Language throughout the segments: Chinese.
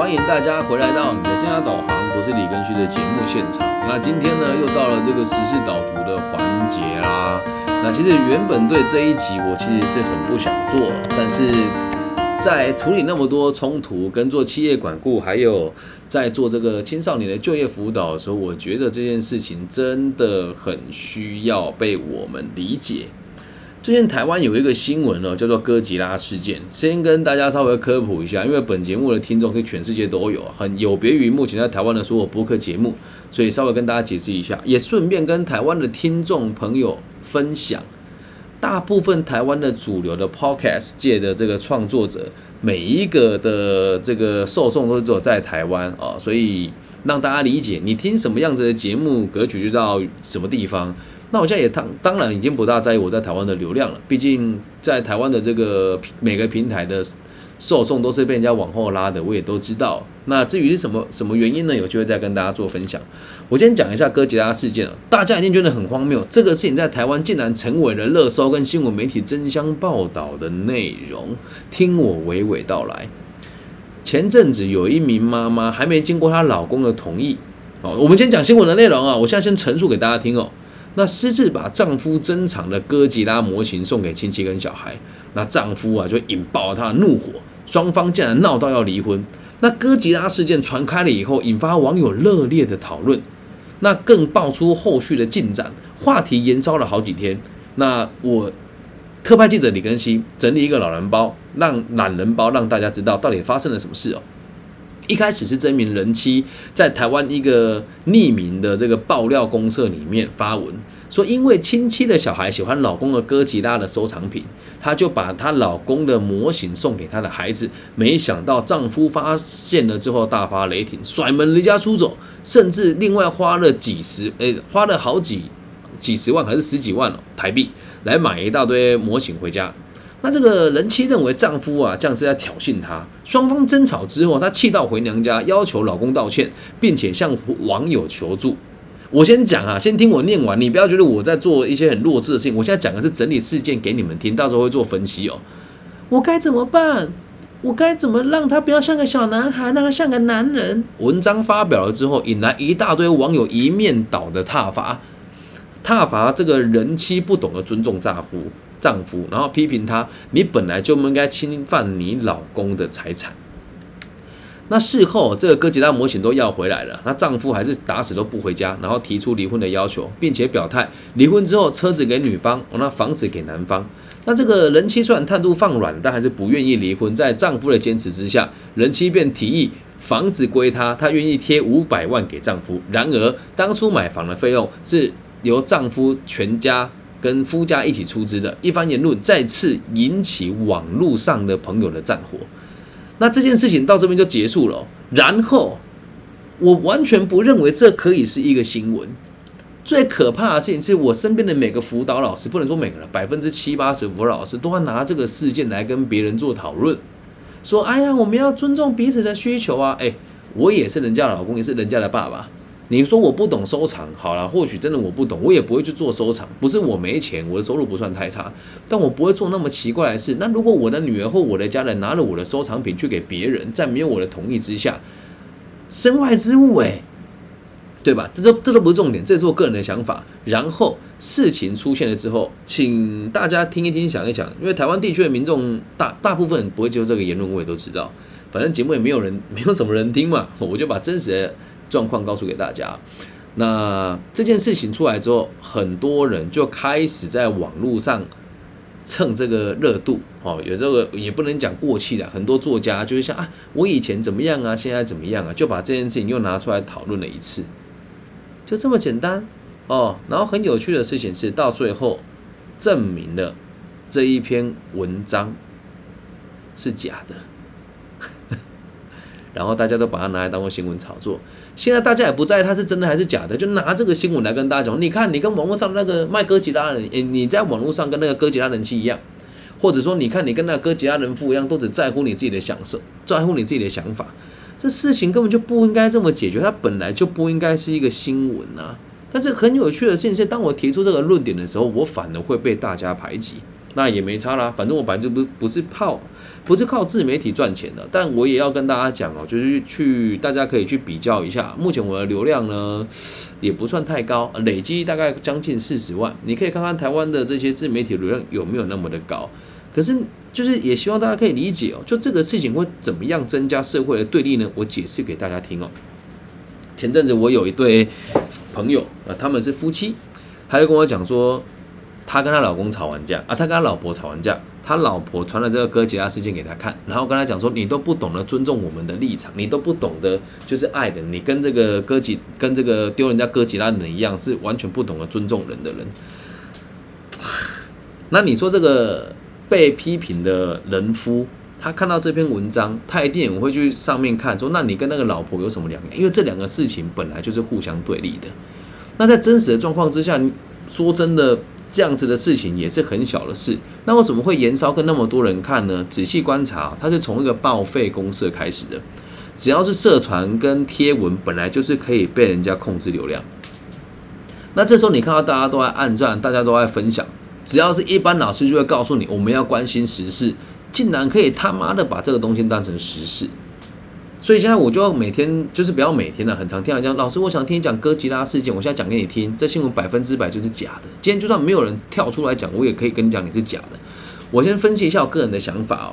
欢迎大家回来到你的生涯导航，我是李根旭的节目现场。那今天呢，又到了这个时事导读的环节啦。那其实原本对这一集我其实是很不想做，但是在处理那么多冲突、跟做企业管顾，还有在做这个青少年的就业辅导的时候，我觉得这件事情真的很需要被我们理解。最近台湾有一个新闻哦，叫做哥吉拉事件。先跟大家稍微科普一下，因为本节目的听众跟全世界都有，很有别于目前在台湾的所有播客节目，所以稍微跟大家解释一下，也顺便跟台湾的听众朋友分享。大部分台湾的主流的 podcast 界的这个创作者，每一个的这个受众都是只有在台湾啊，所以让大家理解，你听什么样子的节目格局就到什么地方。那我现在也当当然已经不大在意我在台湾的流量了，毕竟在台湾的这个每个平台的受众都是被人家往后拉的，我也都知道。那至于是什么什么原因呢？有机会再跟大家做分享。我今天讲一下哥吉拉事件了，大家一定觉得很荒谬，这个事情在台湾竟然成为了热搜跟新闻媒体争相报道的内容。听我娓娓道来。前阵子有一名妈妈还没经过她老公的同意，哦，我们先讲新闻的内容啊，我现在先陈述给大家听哦。那私自把丈夫珍藏的哥吉拉模型送给亲戚跟小孩，那丈夫啊就引爆了他的怒火，双方竟然闹到要离婚。那哥吉拉事件传开了以后，引发网友热烈的讨论，那更爆出后续的进展，话题延烧了好几天。那我特派记者李根熙整理一个老人包，让懒人包让大家知道到底发生了什么事哦。一开始是这名人妻在台湾一个匿名的这个爆料公社里面发文，说因为亲戚的小孩喜欢老公的哥吉拉的收藏品，她就把她老公的模型送给她的孩子。没想到丈夫发现了之后大发雷霆，甩门离家出走，甚至另外花了几十诶，花了好几几十万还是十几万台币来买一大堆模型回家。那这个人妻认为丈夫啊这样是在挑衅她，双方争吵之后，她气到回娘家，要求老公道歉，并且向网友求助。我先讲啊，先听我念完，你不要觉得我在做一些很弱智的事情。我现在讲的是整理事件给你们听，到时候会做分析哦。我该怎么办？我该怎么让他不要像个小男孩，让他像个男人？文章发表了之后，引来一大堆网友一面倒的挞伐，挞伐这个人妻不懂得尊重丈夫。丈夫，然后批评他，你本来就不应该侵犯你老公的财产。那事后，这个哥吉拉模型都要回来了，那丈夫还是打死都不回家，然后提出离婚的要求，并且表态离婚之后车子给女方，那房子给男方。那这个人妻虽然态度放软，但还是不愿意离婚。在丈夫的坚持之下，人妻便提议房子归她，她愿意贴五百万给丈夫。然而，当初买房的费用是由丈夫全家。跟夫家一起出资的一番言论，再次引起网络上的朋友的战火。那这件事情到这边就结束了。然后，我完全不认为这可以是一个新闻。最可怕的事情是我身边的每个辅导老师，不能说每个人，百分之七八十辅导老师都要拿这个事件来跟别人做讨论，说：“哎呀，我们要尊重彼此的需求啊！”哎，我也是人家老公，也是人家的爸爸。你说我不懂收藏，好了，或许真的我不懂，我也不会去做收藏。不是我没钱，我的收入不算太差，但我不会做那么奇怪的事。那如果我的女儿或我的家人拿了我的收藏品去给别人，在没有我的同意之下，身外之物，诶，对吧？这都这都不是重点，这是我个人的想法。然后事情出现了之后，请大家听一听，想一想，因为台湾地区的民众大大部分不会接受这个言论，我也都知道。反正节目也没有人，没有什么人听嘛，我就把真实的。状况告诉给大家，那这件事情出来之后，很多人就开始在网络上蹭这个热度哦，有这个也不能讲过气了。很多作家就是像啊，我以前怎么样啊，现在怎么样啊，就把这件事情又拿出来讨论了一次，就这么简单哦。然后很有趣的事情是，到最后证明了这一篇文章是假的。然后大家都把它拿来当做新闻炒作，现在大家也不在意它是真的还是假的，就拿这个新闻来跟大家讲。你看，你跟网络上那个卖哥吉拉人，你在网络上跟那个哥吉拉人气一样，或者说你看你跟那个哥吉拉人夫一样，都只在乎你自己的享受，在乎你自己的想法。这事情根本就不应该这么解决，它本来就不应该是一个新闻啊。但是很有趣的事情是，当我提出这个论点的时候，我反而会被大家排挤。那也没差啦，反正我本来就不不是靠不是靠自媒体赚钱的，但我也要跟大家讲哦，就是去大家可以去比较一下，目前我的流量呢也不算太高，累积大概将近四十万，你可以看看台湾的这些自媒体流量有没有那么的高，可是就是也希望大家可以理解哦，就这个事情会怎么样增加社会的对立呢？我解释给大家听哦。前阵子我有一对朋友啊，他们是夫妻，他就跟我讲说。她跟她老公吵完架啊，他跟他老婆吵完架，他老婆传了这个哥吉拉事件给他看，然后跟他讲说，你都不懂得尊重我们的立场，你都不懂得就是爱人，你跟这个哥吉跟这个丢人家哥吉拉的人一样，是完全不懂得尊重人的人。那你说这个被批评的人夫，他看到这篇文章，他一定也会去上面看，说那你跟那个老婆有什么两样？因为这两个事情本来就是互相对立的。那在真实的状况之下，说真的。这样子的事情也是很小的事，那为什么会延烧跟那么多人看呢？仔细观察，它是从一个报废公社开始的。只要是社团跟贴文，本来就是可以被人家控制流量。那这时候你看到大家都在暗赞，大家都在分享，只要是一般老师就会告诉你，我们要关心时事，竟然可以他妈的把这个东西当成时事。所以现在我就要每天，就是不要每天了，很常听人讲，老师，我想听你讲哥吉拉事件，我现在讲给你听，这新闻百分之百就是假的。今天就算没有人跳出来讲，我也可以跟你讲你是假的。我先分析一下我个人的想法哦，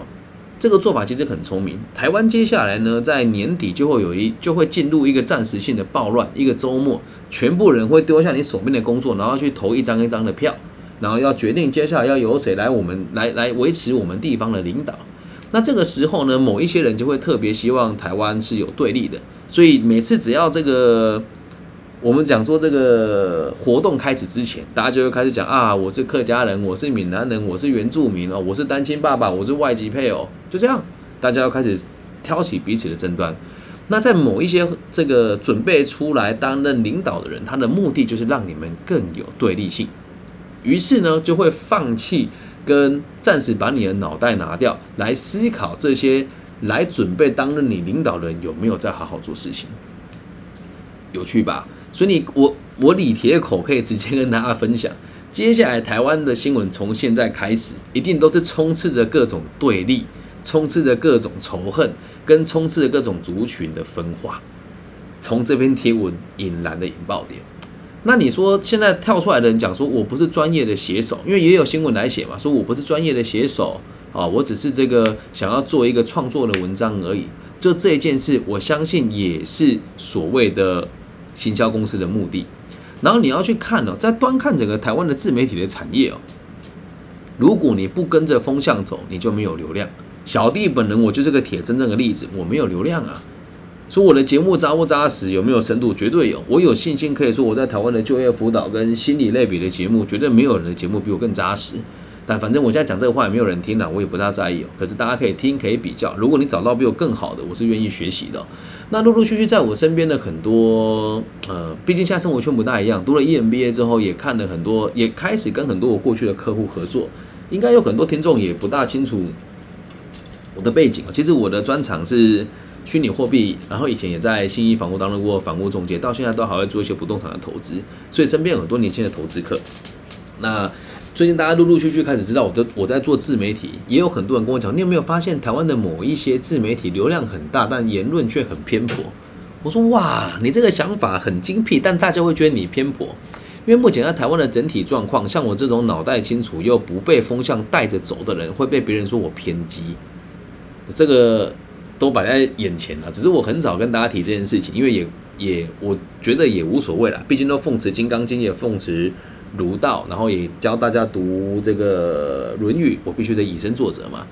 这个做法其实很聪明。台湾接下来呢，在年底就会有一就会进入一个暂时性的暴乱，一个周末，全部人会丢下你手边的工作，然后去投一张一张的票，然后要决定接下来要由谁来我们来来维持我们地方的领导。那这个时候呢，某一些人就会特别希望台湾是有对立的，所以每次只要这个我们讲说这个活动开始之前，大家就会开始讲啊，我是客家人，我是闽南人，我是原住民哦，我是单亲爸爸，我是外籍配偶，就这样，大家要开始挑起彼此的争端。那在某一些这个准备出来担任领导的人，他的目的就是让你们更有对立性，于是呢，就会放弃。跟暂时把你的脑袋拿掉，来思考这些来准备担任你领导人有没有在好好做事情，有趣吧？所以你我我李铁口可以直接跟大家分享，接下来台湾的新闻从现在开始，一定都是充斥着各种对立，充斥着各种仇恨，跟充斥着各种族群的分化，从这篇贴文引燃的引爆点。那你说现在跳出来的人讲说，我不是专业的写手，因为也有新闻来写嘛，说我不是专业的写手啊，我只是这个想要做一个创作的文章而已。就这一件事，我相信也是所谓的行销公司的目的。然后你要去看哦，在端看整个台湾的自媒体的产业哦，如果你不跟着风向走，你就没有流量。小弟本人我就是个铁真正的例子，我没有流量啊。说我的节目扎不扎实，有没有深度？绝对有，我有信心可以说我在台湾的就业辅导跟心理类别的节目，绝对没有人的节目比我更扎实。但反正我现在讲这个话也没有人听了，我也不大在意。可是大家可以听，可以比较。如果你找到比我更好的，我是愿意学习的。那陆陆续续在我身边的很多，呃，毕竟现在生活圈不大一样。读了 EMBA 之后，也看了很多，也开始跟很多我过去的客户合作。应该有很多听众也不大清楚我的背景其实我的专长是。虚拟货币，然后以前也在新一房屋当过房屋中介，到现在都还会做一些不动产的投资，所以身边很多年轻的投资客。那最近大家陆陆续续开始知道我的我在做自媒体，也有很多人跟我讲，你有没有发现台湾的某一些自媒体流量很大，但言论却很偏颇？我说哇，你这个想法很精辟，但大家会觉得你偏颇，因为目前在台湾的整体状况，像我这种脑袋清楚又不被风向带着走的人，会被别人说我偏激，这个。都摆在眼前了，只是我很少跟大家提这件事情，因为也也我觉得也无所谓了，毕竟都奉持《金刚经》，也奉持儒道，然后也教大家读这个《论语》，我必须得以身作则嘛。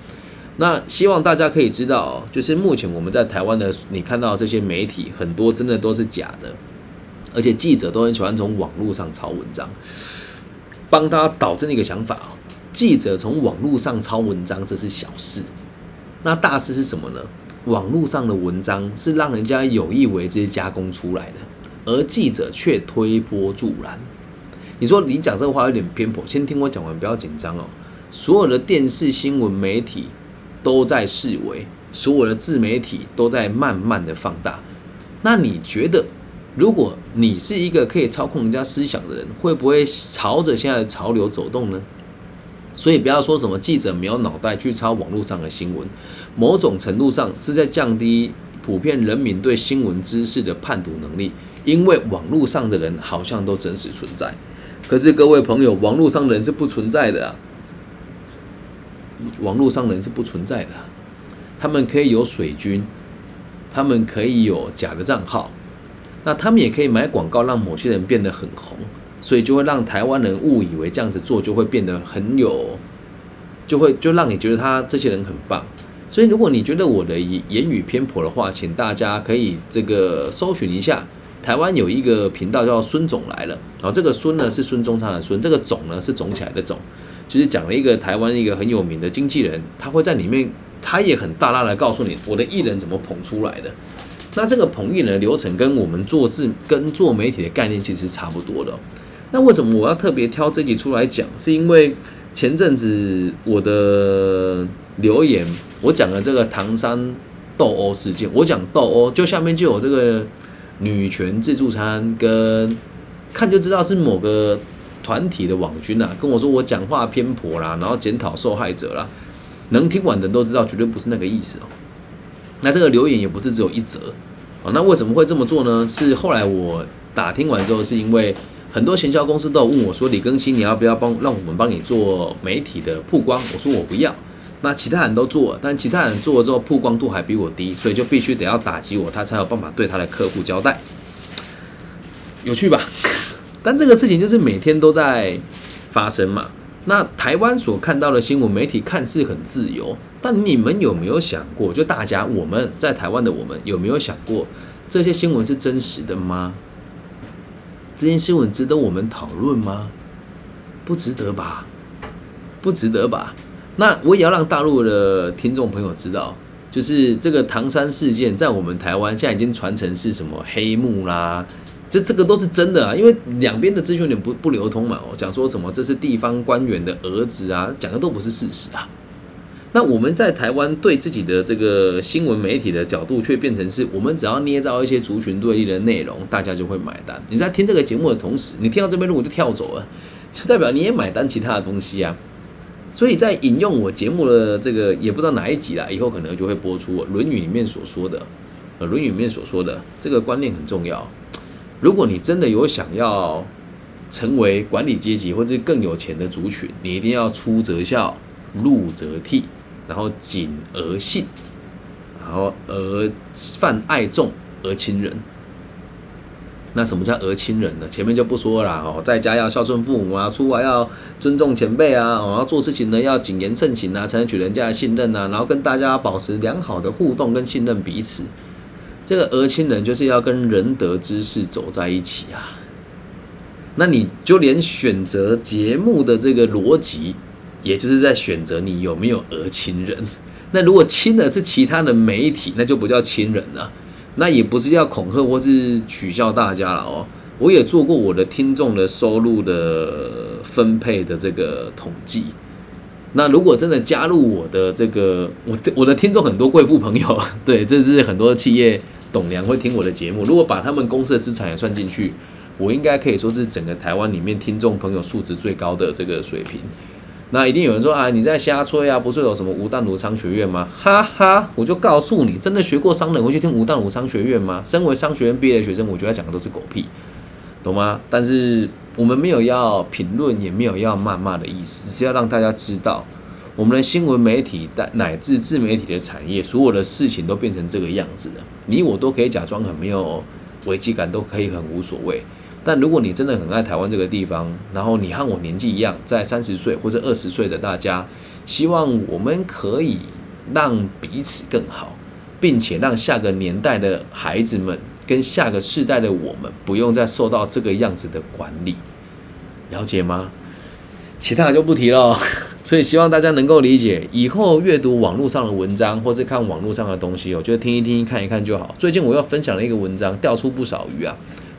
那希望大家可以知道，就是目前我们在台湾的，你看到这些媒体很多真的都是假的，而且记者都很喜欢从网络上抄文章，帮他导致一个想法，记者从网络上抄文章这是小事，那大事是什么呢？网络上的文章是让人家有意为之加工出来的，而记者却推波助澜。你说你讲这个话有点偏颇，先听我讲完，不要紧张哦。所有的电视新闻媒体都在示威，所有的自媒体都在慢慢的放大。那你觉得，如果你是一个可以操控人家思想的人，会不会朝着现在的潮流走动呢？所以不要说什么记者没有脑袋去抄网络上的新闻，某种程度上是在降低普遍人民对新闻知识的判读能力，因为网络上的人好像都真实存在，可是各位朋友，网络上的人是不存在的啊，网络上的人是不存在的，他们可以有水军，他们可以有假的账号，那他们也可以买广告让某些人变得很红。所以就会让台湾人误以为这样子做就会变得很有，就会就让你觉得他这些人很棒。所以如果你觉得我的言语偏颇的话，请大家可以这个搜寻一下，台湾有一个频道叫孙总来了，然后这个孙呢是孙中山的孙，这个总呢是肿起来的肿，就是讲了一个台湾一个很有名的经纪人，他会在里面，他也很大大的告诉你我的艺人怎么捧出来的。那这个捧艺人流程跟我们做自跟做媒体的概念其实差不多的。那为什么我要特别挑这集出来讲？是因为前阵子我的留言，我讲了这个唐山斗殴事件。我讲斗殴，就下面就有这个女权自助餐，跟看就知道是某个团体的网军啊，跟我说我讲话偏颇啦，然后检讨受害者啦。能听完的人都知道，绝对不是那个意思哦。那这个留言也不是只有一则哦。那为什么会这么做呢？是后来我打听完之后，是因为。很多行销公司都有问我说：“李更新，你要不要帮让我们帮你做媒体的曝光？”我说：“我不要。”那其他人都做了，但其他人做了之后曝光度还比我低，所以就必须得要打击我，他才有办法对他的客户交代。有趣吧？但这个事情就是每天都在发生嘛。那台湾所看到的新闻媒体看似很自由，但你们有没有想过？就大家我们在台湾的我们有没有想过，这些新闻是真实的吗？这件新闻值得我们讨论吗？不值得吧，不值得吧。那我也要让大陆的听众朋友知道，就是这个唐山事件在我们台湾现在已经传成是什么黑幕啦，这这个都是真的啊。因为两边的资讯点不不流通嘛，我讲说什么这是地方官员的儿子啊，讲的都不是事实啊。那我们在台湾对自己的这个新闻媒体的角度，却变成是我们只要捏造一些族群对立的内容，大家就会买单。你在听这个节目的同时，你听到这边如果就跳走了，就代表你也买单其他的东西啊。所以在引用我节目的这个也不知道哪一集了，以后可能就会播出《论语》里面所说的，呃，《论语》里面所说的这个观念很重要。如果你真的有想要成为管理阶级或者更有钱的族群，你一定要出则孝，入则悌。然后谨而信，然后而泛爱众而亲仁。那什么叫而亲仁呢？前面就不说了哦，在家要孝顺父母啊，出外要尊重前辈啊，然后做事情呢要谨言慎行啊，才能取人家的信任啊，然后跟大家保持良好的互动跟信任彼此。这个而亲仁就是要跟仁德之士走在一起啊。那你就连选择节目的这个逻辑。也就是在选择你有没有讹亲人。那如果亲的是其他的媒体，那就不叫亲人了。那也不是要恐吓或是取笑大家了哦。我也做过我的听众的收入的分配的这个统计。那如果真的加入我的这个，我我的听众很多贵妇朋友，对，这是很多企业董娘会听我的节目。如果把他们公司的资产也算进去，我应该可以说是整个台湾里面听众朋友素质最高的这个水平。那一定有人说啊，你在瞎吹啊！不是有什么吴淡如商学院吗？哈哈，我就告诉你，真的学过商人会去听吴淡如商学院吗？身为商学院毕业的学生，我觉得讲的都是狗屁，懂吗？但是我们没有要评论，也没有要谩骂的意思，只是要让大家知道，我们的新闻媒体乃至自媒体的产业，所有的事情都变成这个样子了，你我都可以假装很没有危机感，都可以很无所谓。但如果你真的很爱台湾这个地方，然后你和我年纪一样，在三十岁或者二十岁的大家，希望我们可以让彼此更好，并且让下个年代的孩子们跟下个世代的我们不用再受到这个样子的管理，了解吗？其他就不提了。所以希望大家能够理解，以后阅读网络上的文章或是看网络上的东西，我觉得听一听、看一看就好。最近我又分享了一个文章，钓出不少鱼啊。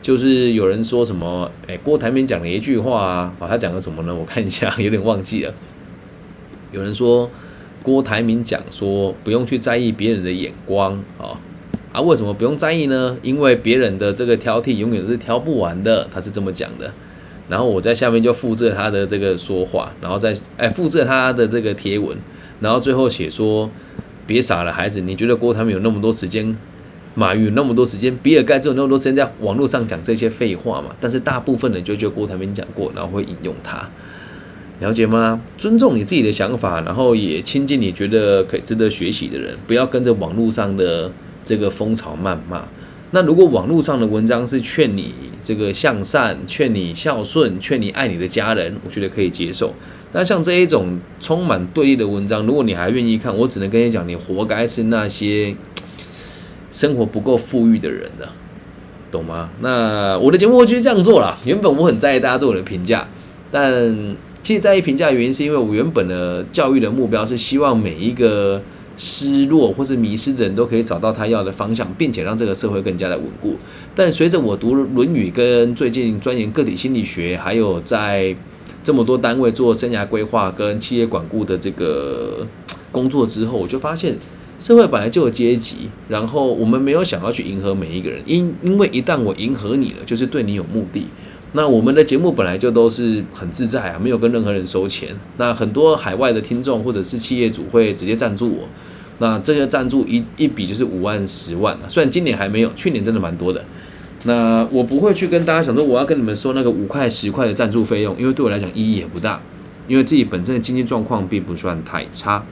就是有人说什么，哎，郭台铭讲了一句话啊，哦，他讲了什么呢？我看一下，有点忘记了。有人说郭台铭讲说，不用去在意别人的眼光啊，啊，为什么不用在意呢？因为别人的这个挑剔永远都是挑不完的，他是这么讲的。然后我在下面就复制他的这个说话，然后再哎复制他的这个贴文，然后最后写说：别傻了，孩子，你觉得郭台铭有那么多时间？马云有那么多时间，比尔盖茨有那么多时间在网络上讲这些废话嘛？但是大部分人就觉得郭台铭讲过，然后会引用他，了解吗？尊重你自己的想法，然后也亲近你觉得可以值得学习的人，不要跟着网络上的这个风潮谩骂。那如果网络上的文章是劝你这个向善、劝你孝顺、劝你爱你的家人，我觉得可以接受。那像这一种充满对立的文章，如果你还愿意看，我只能跟你讲，你活该是那些。生活不够富裕的人的，懂吗？那我的节目就是这样做了。原本我很在意大家对我的评价，但其实在意评价的原因是因为我原本的教育的目标是希望每一个失落或是迷失的人都可以找到他要的方向，并且让这个社会更加的稳固。但随着我读《论语》跟最近钻研个体心理学，还有在这么多单位做生涯规划跟企业管顾的这个工作之后，我就发现。社会本来就有阶级，然后我们没有想要去迎合每一个人，因因为一旦我迎合你了，就是对你有目的。那我们的节目本来就都是很自在啊，没有跟任何人收钱。那很多海外的听众或者是企业主会直接赞助我，那这些赞助一一笔就是五万、十万啊虽然今年还没有，去年真的蛮多的。那我不会去跟大家想说我要跟你们说那个五块、十块的赞助费用，因为对我来讲意义也不大，因为自己本身的经济状况并不算太差。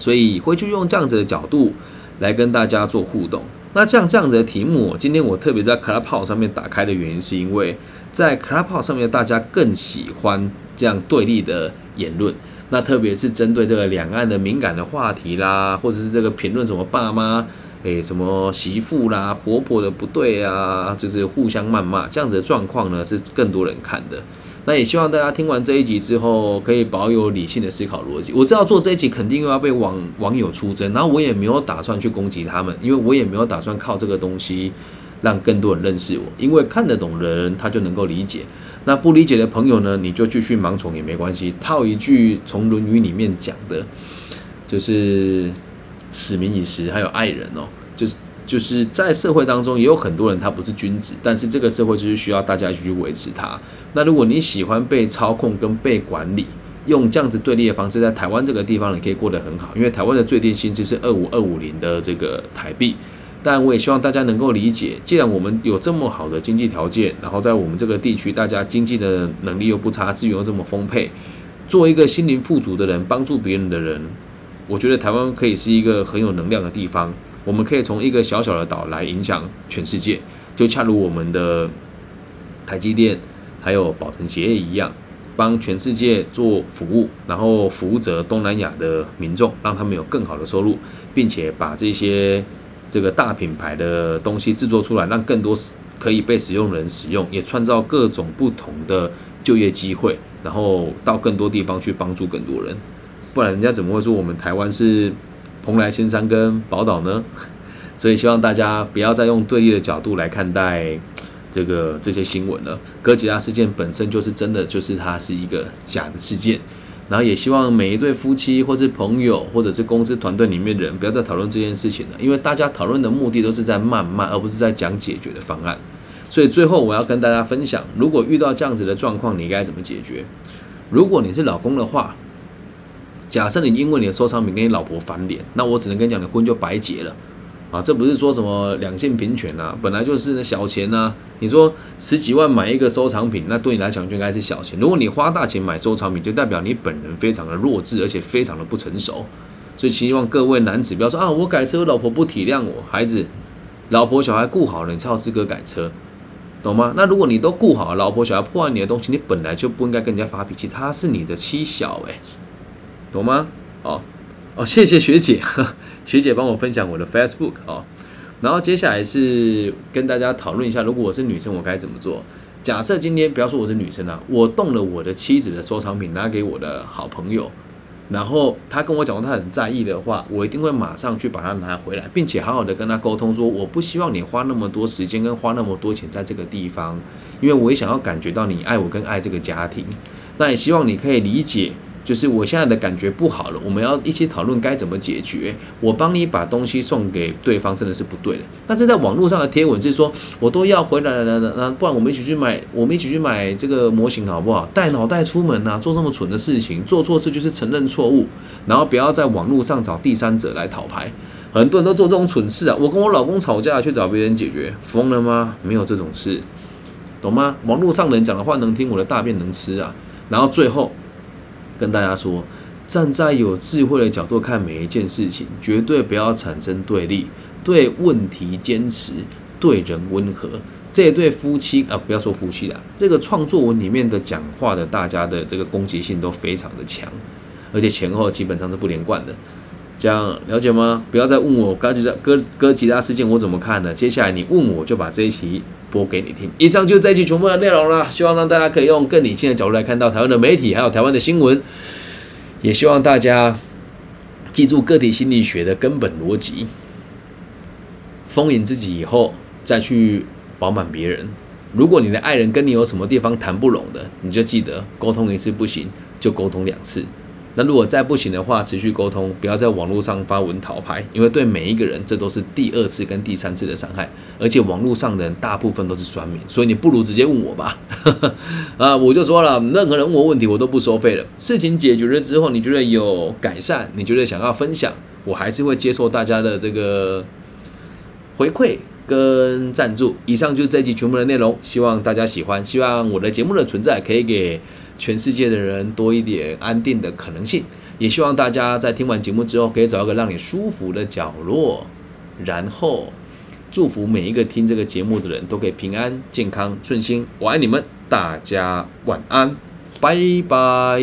所以会去用这样子的角度来跟大家做互动。那像这样子的题目，今天我特别在 Clubhouse 上面打开的原因，是因为在 Clubhouse 上面大家更喜欢这样对立的言论。那特别是针对这个两岸的敏感的话题啦，或者是这个评论什么爸妈诶什么媳妇啦婆婆的不对啊，就是互相谩骂这样子的状况呢，是更多人看的。那也希望大家听完这一集之后，可以保有理性的思考逻辑。我知道做这一集肯定又要被网网友出征，然后我也没有打算去攻击他们，因为我也没有打算靠这个东西让更多人认识我。因为看得懂的人他就能够理解，那不理解的朋友呢，你就继续盲从也没关系。套一句从《论语》里面讲的，就是“使民以时”，还有爱人哦，就是。就是在社会当中也有很多人他不是君子，但是这个社会就是需要大家一起去维持他。那如果你喜欢被操控跟被管理，用这样子对立的方式，在台湾这个地方你可以过得很好，因为台湾的最低薪资是二五二五零的这个台币。但我也希望大家能够理解，既然我们有这么好的经济条件，然后在我们这个地区大家经济的能力又不差，资源又这么丰沛，做一个心灵富足的人，帮助别人的人，我觉得台湾可以是一个很有能量的地方。我们可以从一个小小的岛来影响全世界，就恰如我们的台积电还有宝成鞋业一样，帮全世界做服务，然后服务着东南亚的民众，让他们有更好的收入，并且把这些这个大品牌的东西制作出来，让更多可以被使用人使用，也创造各种不同的就业机会，然后到更多地方去帮助更多人。不然人家怎么会说我们台湾是？蓬莱仙山跟宝岛呢，所以希望大家不要再用对立的角度来看待这个这些新闻了。哥吉拉事件本身就是真的，就是它是一个假的事件。然后也希望每一对夫妻，或是朋友，或者是公司团队里面的人，不要再讨论这件事情了，因为大家讨论的目的都是在谩骂，而不是在讲解决的方案。所以最后我要跟大家分享，如果遇到这样子的状况，你该怎么解决？如果你是老公的话。假设你因为你的收藏品跟你老婆翻脸，那我只能跟你讲，你婚就白结了啊！这不是说什么两性平权啊，本来就是小钱啊。你说十几万买一个收藏品，那对你来讲就应该是小钱。如果你花大钱买收藏品，就代表你本人非常的弱智，而且非常的不成熟。所以希望各位男子不要说啊，我改车，老婆不体谅我，孩子、老婆、小孩顾好了，你才有资格改车，懂吗？那如果你都顾好了，老婆、小孩破坏你的东西，你本来就不应该跟人家发脾气，他是你的妻小诶。懂吗？哦哦，谢谢学姐，学姐帮我分享我的 Facebook 哦。然后接下来是跟大家讨论一下，如果我是女生，我该怎么做？假设今天不要说我是女生啊，我动了我的妻子的收藏品拿给我的好朋友，然后他跟我讲说他很在意的话，我一定会马上去把它拿回来，并且好好的跟他沟通说，我不希望你花那么多时间跟花那么多钱在这个地方，因为我也想要感觉到你爱我跟爱这个家庭。那也希望你可以理解。就是我现在的感觉不好了，我们要一起讨论该怎么解决。我帮你把东西送给对方，真的是不对的。那这在网络上的贴文是说，我都要回来了，那那不然我们一起去买，我们一起去买这个模型好不好？带脑袋出门呐，做这么蠢的事情，做错事就是承认错误，然后不要在网络上找第三者来讨牌。很多人都做这种蠢事啊！我跟我老公吵架去找别人解决，疯了吗？没有这种事，懂吗？网络上人讲的话能听，我的大便能吃啊！然后最后。跟大家说，站在有智慧的角度看每一件事情，绝对不要产生对立，对问题坚持，对人温和。这对夫妻啊，不要说夫妻了，这个创作文里面的讲话的，大家的这个攻击性都非常的强，而且前后基本上是不连贯的。这样了解吗？不要再问我哥吉拉哥哥吉拉事件我怎么看呢？接下来你问我就把这一期播给你听。以上就是这一期全部的内容了，希望让大家可以用更理性的角度来看到台湾的媒体，还有台湾的新闻。也希望大家记住个体心理学的根本逻辑：丰盈自己以后，再去饱满别人。如果你的爱人跟你有什么地方谈不拢的，你就记得沟通一次不行，就沟通两次。那如果再不行的话，持续沟通，不要在网络上发文讨牌，因为对每一个人，这都是第二次跟第三次的伤害。而且网络上的人大部分都是酸民，所以你不如直接问我吧。啊，我就说了，任何人问我问题，我都不收费了。事情解决了之后，你觉得有改善，你觉得想要分享，我还是会接受大家的这个回馈跟赞助。以上就是这集全部的内容，希望大家喜欢，希望我的节目的存在可以给。全世界的人多一点安定的可能性，也希望大家在听完节目之后，可以找一个让你舒服的角落，然后祝福每一个听这个节目的人都可以平安、健康、顺心。我爱你们，大家晚安，拜拜。